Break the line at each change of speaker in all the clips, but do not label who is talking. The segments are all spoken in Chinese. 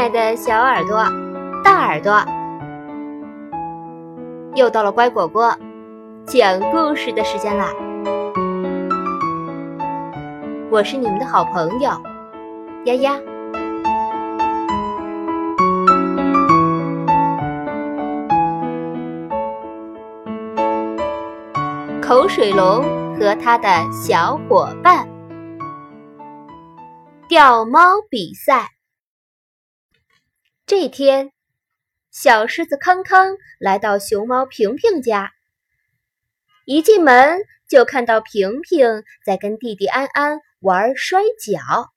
爱的小耳朵、大耳朵，又到了乖果果讲故事的时间啦！我是你们的好朋友丫丫。口水龙和他的小伙伴钓猫比赛。这天，小狮子康康来到熊猫平平家，一进门就看到平平在跟弟弟安安玩摔跤。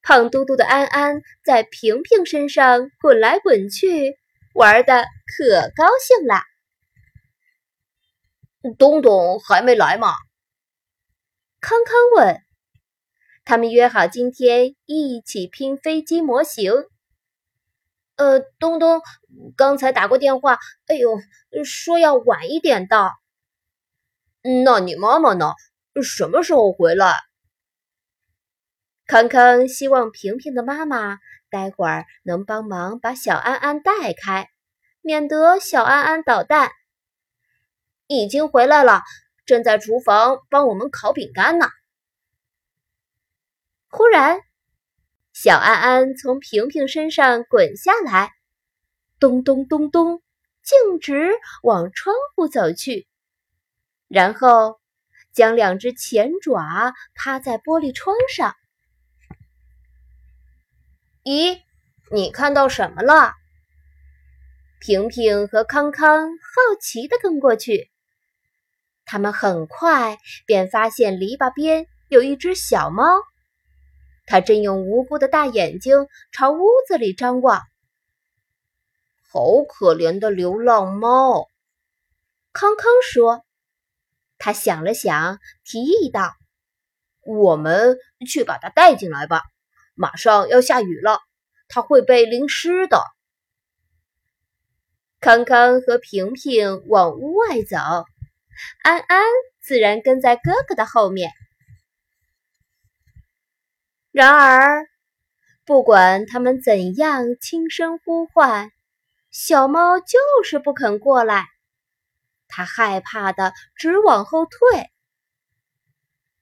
胖嘟嘟的安安在平平身上滚来滚去，玩的可高兴啦。
东东还没来吗？
康康问。他们约好今天一起拼飞机模型。
呃，东东刚才打过电话，哎呦，说要晚一点到。那你妈妈呢？什么时候回来？
康康希望平平的妈妈待会儿能帮忙把小安安带开，免得小安安捣蛋。
已经回来了，正在厨房帮我们烤饼干呢。
忽然。小安安从平平身上滚下来，咚咚咚咚，径直往窗户走去，然后将两只前爪趴在玻璃窗上。
咦，你看到什么了？
平平和康康好奇地跟过去，他们很快便发现篱笆边有一只小猫。他正用无辜的大眼睛朝屋子里张望。
好可怜的流浪猫，
康康说。他想了想，提议道：“
我们去把它带进来吧，马上要下雨了，它会被淋湿的。”
康康和平平往屋外走，安安自然跟在哥哥的后面。然而，不管他们怎样轻声呼唤，小猫就是不肯过来。它害怕的直往后退。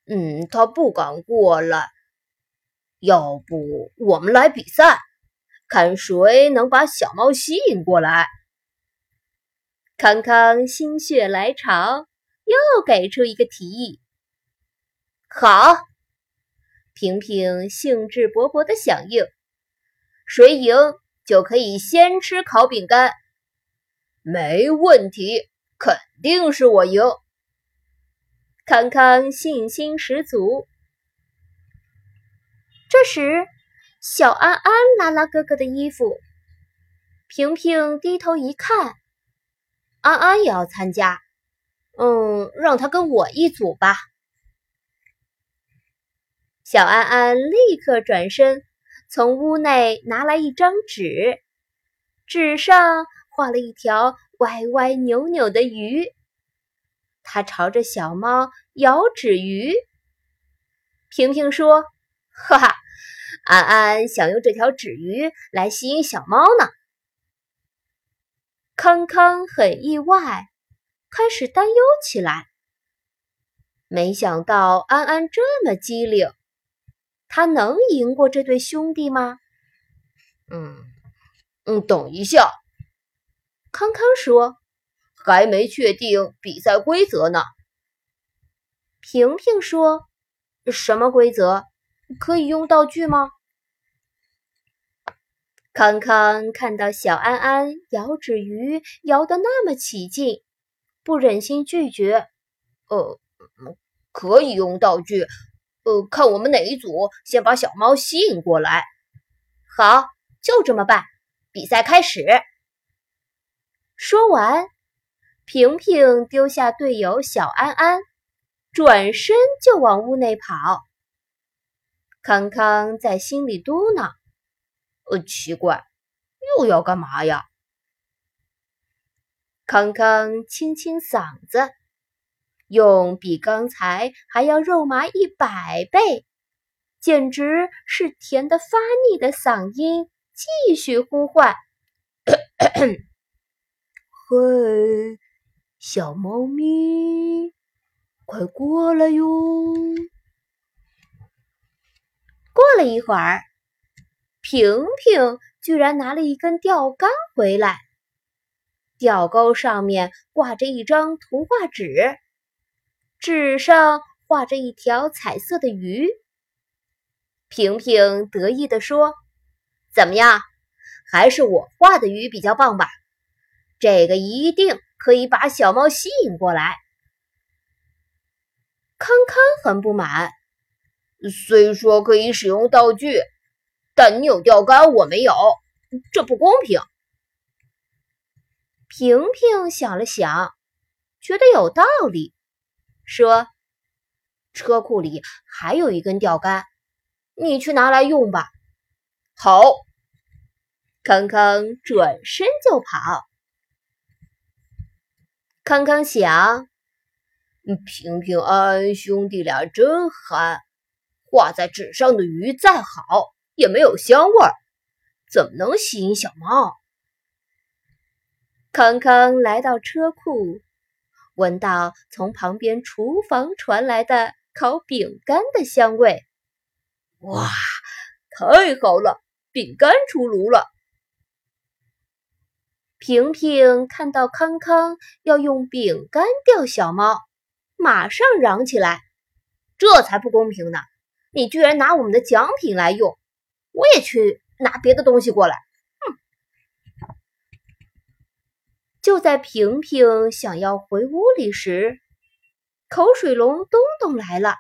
嗯，它不敢过来。要不我们来比赛，看谁能把小猫吸引过来？
康康心血来潮，又给出一个提议。
好。
平平兴致勃勃地响应：“
谁赢就可以先吃烤饼干。”“没问题，肯定是我赢。”
康康信心十足。这时，小安安拉拉哥哥的衣服，平平低头一看，安安也要参加。嗯，让他跟我一组吧。小安安立刻转身，从屋内拿来一张纸，纸上画了一条歪歪扭扭的鱼。他朝着小猫摇纸鱼。平平说：“哈哈，安安想用这条纸鱼来吸引小猫呢。”康康很意外，开始担忧起来。没想到安安这么机灵。他能赢过这对兄弟吗？
嗯嗯，等一下，
康康说，
还没确定比赛规则呢。
平平说，什么规则？可以用道具吗？康康看到小安安摇纸鱼摇得那么起劲，不忍心拒绝。
呃，可以用道具。呃，看我们哪一组先把小猫吸引过来。
好，就这么办。比赛开始。说完，平平丢下队友小安安，转身就往屋内跑。康康在心里嘟囔：“
呃，奇怪，又要干嘛呀？”
康康清清嗓子。用比刚才还要肉麻一百倍，简直是甜得发腻的嗓音继续呼唤：“
嘿，小猫咪，快过来哟！”
过了一会儿，平平居然拿了一根钓竿回来，钓钩上面挂着一张图画纸，纸上画着一条彩色的鱼。平平得意地说：“怎么样，还是我画的鱼比较棒吧？这个一定可以把小猫吸引过来。”康康很不满。
虽说可以使用道具，但你有钓竿，我没有，这不公平。
平平想了想，觉得有道理，说：“车库里还有一根钓竿，你去拿来用吧。”
好，
康康转身就跑。康康想：“
平平安安兄弟俩真憨。”画在纸上的鱼再好，也没有香味儿，怎么能吸引小猫？
康康来到车库，闻到从旁边厨房传来的烤饼干的香味。
哇，太好了，饼干出炉了！
平平看到康康要用饼干钓小猫，马上嚷起来：“这才不公平呢！”你居然拿我们的奖品来用，我也去拿别的东西过来。就在平平想要回屋里时，口水龙东东来了。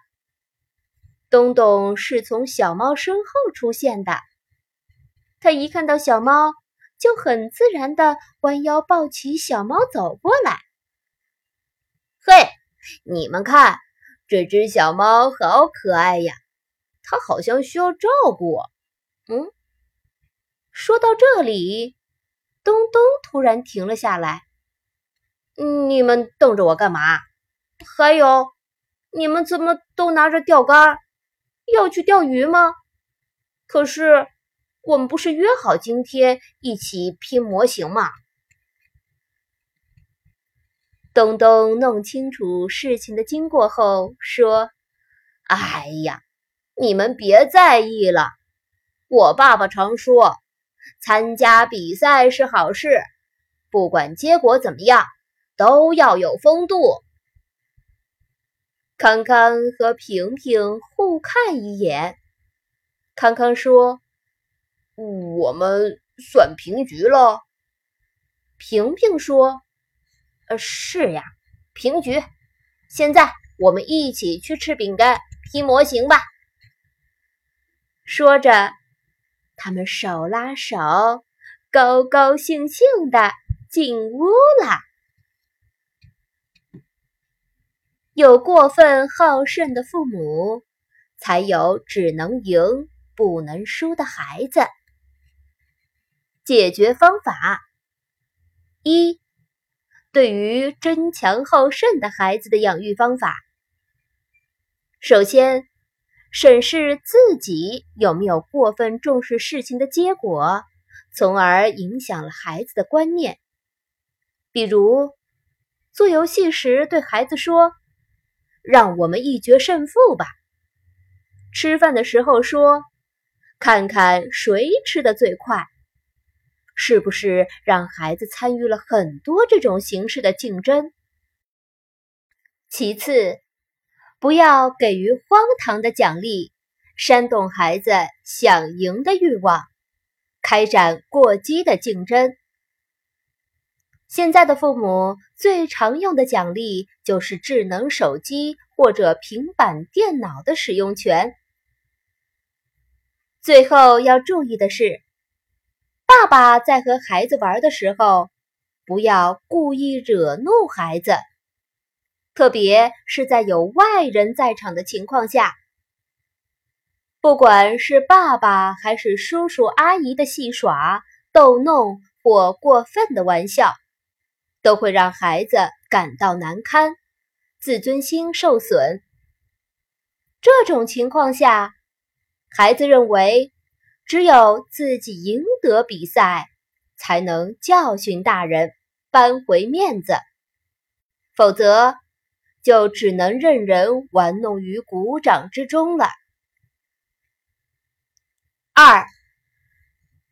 东东是从小猫身后出现的，他一看到小猫，就很自然的弯腰抱起小猫走过来。
嘿，你们看，这只小猫好可爱呀！它好像需要照顾。
嗯，说到这里，东东突然停了下来。
你们瞪着我干嘛？
还有，你们怎么都拿着钓竿？要去钓鱼吗？可是我们不是约好今天一起拼模型吗？东东弄清楚事情的经过后说：“
哎呀。”你们别在意了，我爸爸常说，参加比赛是好事，不管结果怎么样，都要有风度。
康康和平平互看一眼，康康说：“
我们算平局了。”
平平说：“呃，是呀，平局。现在我们一起去吃饼干、拼模型吧。”说着，他们手拉手，高高兴兴的进屋了。有过分好胜的父母，才有只能赢不能输的孩子。解决方法：一，对于争强好胜的孩子的养育方法，首先。审视自己有没有过分重视事情的结果，从而影响了孩子的观念。比如，做游戏时对孩子说：“让我们一决胜负吧。”吃饭的时候说：“看看谁吃的最快。”是不是让孩子参与了很多这种形式的竞争？其次。不要给予荒唐的奖励，煽动孩子想赢的欲望，开展过激的竞争。现在的父母最常用的奖励就是智能手机或者平板电脑的使用权。最后要注意的是，爸爸在和孩子玩的时候，不要故意惹怒孩子。特别是在有外人在场的情况下，不管是爸爸还是叔叔阿姨的戏耍、逗弄或过分的玩笑，都会让孩子感到难堪，自尊心受损。这种情况下，孩子认为，只有自己赢得比赛，才能教训大人，扳回面子，否则就只能任人玩弄于股掌之中了。二，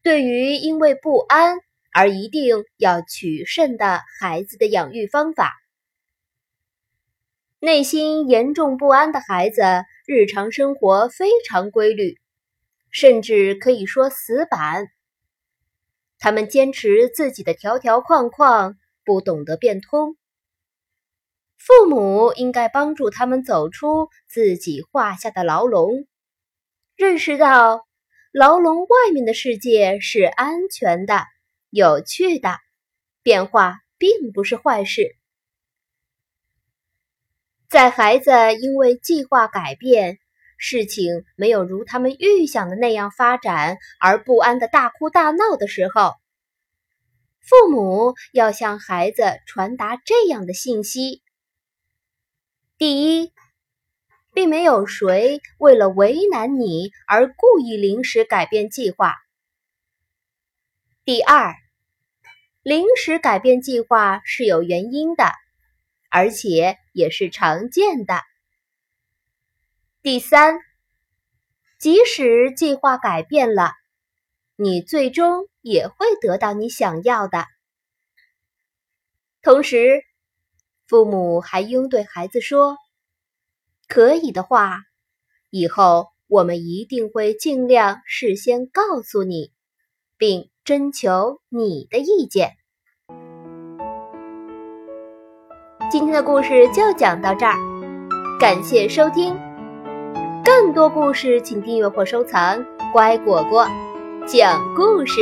对于因为不安而一定要取胜的孩子的养育方法，内心严重不安的孩子，日常生活非常规律，甚至可以说死板。他们坚持自己的条条框框，不懂得变通。父母应该帮助他们走出自己画下的牢笼，认识到。牢笼外面的世界是安全的、有趣的，变化并不是坏事。在孩子因为计划改变，事情没有如他们预想的那样发展而不安的大哭大闹的时候，父母要向孩子传达这样的信息：第一。并没有谁为了为难你而故意临时改变计划。第二，临时改变计划是有原因的，而且也是常见的。第三，即使计划改变了，你最终也会得到你想要的。同时，父母还应对孩子说。可以的话，以后我们一定会尽量事先告诉你，并征求你的意见。今天的故事就讲到这儿，感谢收听。更多故事请订阅或收藏“乖果果讲故事”。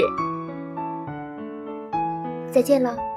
再见了。